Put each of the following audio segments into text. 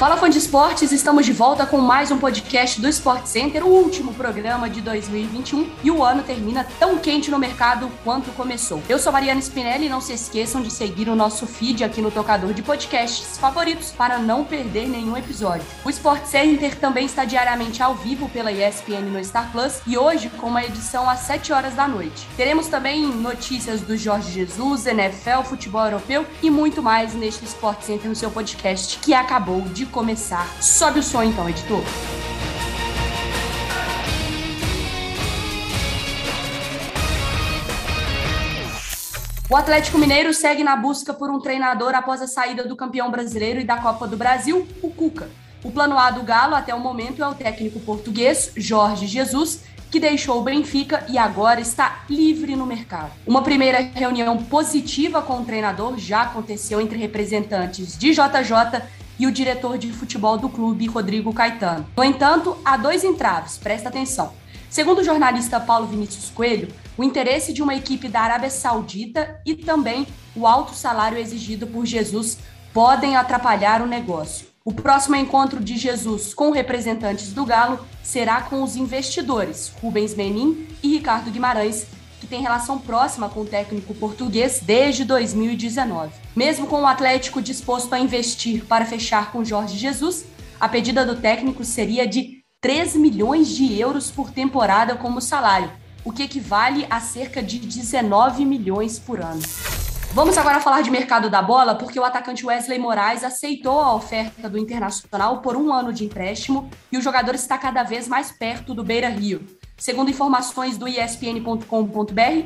Fala fã de esportes, estamos de volta com mais um podcast do Sport Center, o último programa de 2021 e o ano termina tão quente no mercado quanto começou. Eu sou Mariana Spinelli e não se esqueçam de seguir o nosso feed aqui no tocador de podcasts favoritos para não perder nenhum episódio. O Sport Center também está diariamente ao vivo pela ESPN no Star Plus e hoje com uma edição às 7 horas da noite. Teremos também notícias do Jorge Jesus, NFL, futebol europeu e muito mais neste Sport Center no seu podcast que acabou de começar. Sobe o som então, editor. O Atlético Mineiro segue na busca por um treinador após a saída do campeão brasileiro e da Copa do Brasil, o Cuca. O plano A do Galo até o momento é o técnico português Jorge Jesus, que deixou o Benfica e agora está livre no mercado. Uma primeira reunião positiva com o treinador já aconteceu entre representantes de JJ e o diretor de futebol do clube, Rodrigo Caetano. No entanto, há dois entraves, presta atenção. Segundo o jornalista Paulo Vinícius Coelho, o interesse de uma equipe da Arábia Saudita e também o alto salário exigido por Jesus podem atrapalhar o negócio. O próximo encontro de Jesus com representantes do Galo será com os investidores Rubens Menin e Ricardo Guimarães, que tem relação próxima com o técnico português desde 2019. Mesmo com o Atlético disposto a investir para fechar com Jorge Jesus, a pedida do técnico seria de 3 milhões de euros por temporada como salário, o que equivale a cerca de 19 milhões por ano. Vamos agora falar de mercado da bola, porque o atacante Wesley Moraes aceitou a oferta do Internacional por um ano de empréstimo e o jogador está cada vez mais perto do Beira Rio. Segundo informações do ESPN.com.br,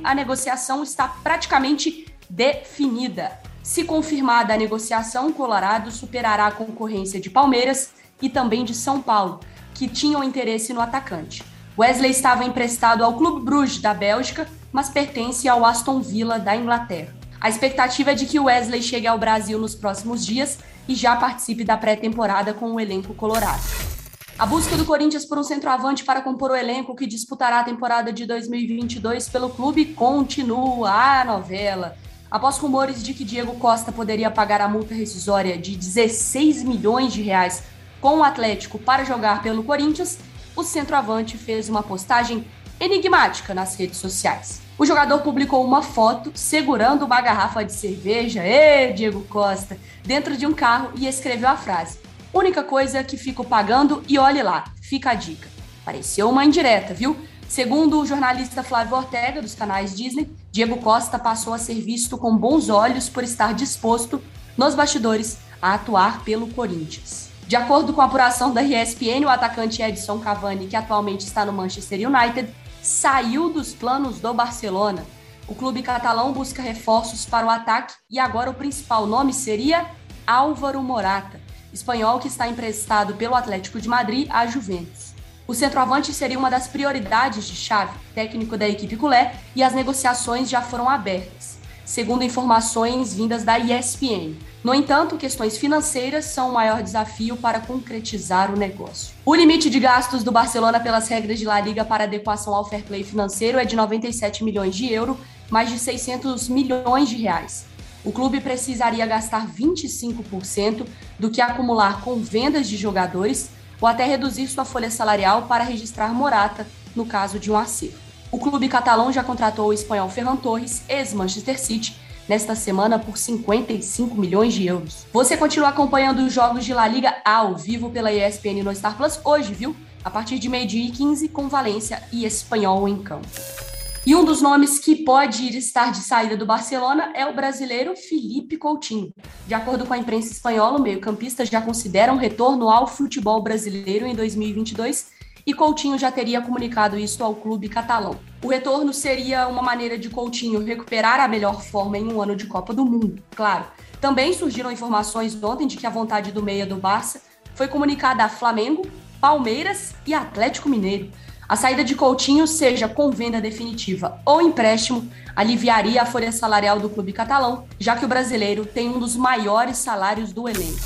a negociação está praticamente definida. Se confirmada a negociação, Colorado superará a concorrência de Palmeiras e também de São Paulo, que tinham interesse no atacante. Wesley estava emprestado ao Clube Bruges da Bélgica, mas pertence ao Aston Villa da Inglaterra. A expectativa é de que Wesley chegue ao Brasil nos próximos dias e já participe da pré-temporada com o elenco colorado. A busca do Corinthians por um centroavante para compor o elenco que disputará a temporada de 2022 pelo clube continua a novela. Após rumores de que Diego Costa poderia pagar a multa rescisória de 16 milhões de reais com o Atlético para jogar pelo Corinthians, o centroavante fez uma postagem enigmática nas redes sociais. O jogador publicou uma foto segurando uma garrafa de cerveja, ê, Diego Costa, dentro de um carro e escreveu a frase: Única coisa que fico pagando e olhe lá, fica a dica. Pareceu uma indireta, viu? Segundo o jornalista Flávio Ortega, dos canais Disney, Diego Costa passou a ser visto com bons olhos por estar disposto, nos bastidores, a atuar pelo Corinthians. De acordo com a apuração da ESPN, o atacante Edson Cavani, que atualmente está no Manchester United, saiu dos planos do Barcelona. O clube catalão busca reforços para o ataque e agora o principal nome seria Álvaro Morata espanhol que está emprestado pelo Atlético de Madrid à Juventus. O centroavante seria uma das prioridades de chave, técnico da equipe culé, e as negociações já foram abertas, segundo informações vindas da ESPN. No entanto, questões financeiras são o maior desafio para concretizar o negócio. O limite de gastos do Barcelona pelas regras de La Liga para adequação ao fair play financeiro é de 97 milhões de euros, mais de 600 milhões de reais o clube precisaria gastar 25% do que acumular com vendas de jogadores ou até reduzir sua folha salarial para registrar Morata no caso de um acerto. O clube catalão já contratou o espanhol Ferran Torres, ex-Manchester City, nesta semana por 55 milhões de euros. Você continua acompanhando os jogos de La Liga ao vivo pela ESPN no Star Plus hoje, viu? A partir de meio-dia e 15 com Valência e Espanhol em campo. E um dos nomes que pode estar de saída do Barcelona é o brasileiro Felipe Coutinho. De acordo com a imprensa espanhola, o meio-campista já considera um retorno ao futebol brasileiro em 2022 e Coutinho já teria comunicado isso ao clube catalão. O retorno seria uma maneira de Coutinho recuperar a melhor forma em um ano de Copa do Mundo, claro. Também surgiram informações ontem de que a vontade do meia do Barça foi comunicada a Flamengo, Palmeiras e Atlético Mineiro. A saída de Coutinho, seja com venda definitiva ou empréstimo, aliviaria a folha salarial do clube catalão, já que o brasileiro tem um dos maiores salários do elenco.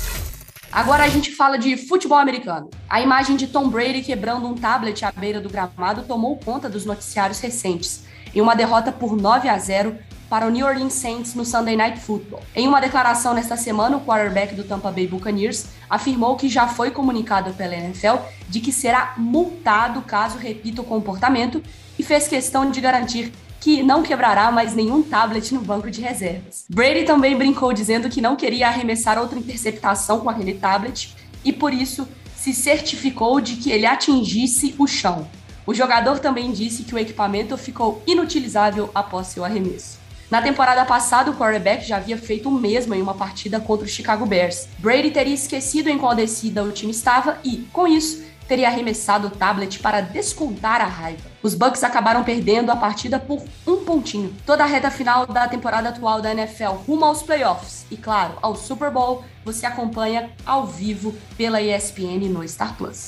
Agora a gente fala de futebol americano. A imagem de Tom Brady quebrando um tablet à beira do gramado tomou conta dos noticiários recentes, em uma derrota por 9 a 0 para o New Orleans Saints no Sunday Night Football. Em uma declaração nesta semana, o quarterback do Tampa Bay Buccaneers afirmou que já foi comunicado pela NFL de que será multado caso repita o comportamento e fez questão de garantir que não quebrará mais nenhum tablet no banco de reservas. Brady também brincou dizendo que não queria arremessar outra interceptação com aquele tablet e por isso se certificou de que ele atingisse o chão. O jogador também disse que o equipamento ficou inutilizável após seu arremesso. Na temporada passada, o quarterback já havia feito o mesmo em uma partida contra o Chicago Bears. Brady teria esquecido em qual descida o time estava e, com isso, teria arremessado o tablet para descontar a raiva. Os Bucks acabaram perdendo a partida por um pontinho. Toda a reta final da temporada atual da NFL rumo aos playoffs e, claro, ao Super Bowl, você acompanha ao vivo pela ESPN no Star Plus.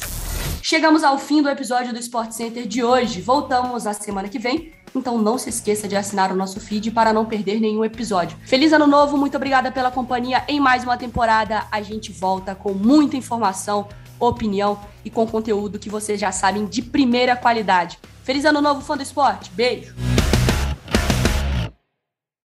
Chegamos ao fim do episódio do Sport Center de hoje. Voltamos a semana que vem, então não se esqueça de assinar o nosso feed para não perder nenhum episódio. Feliz ano novo, muito obrigada pela companhia em mais uma temporada. A gente volta com muita informação, opinião e com conteúdo que vocês já sabem de primeira qualidade. Feliz ano novo, fã do esporte. Beijo!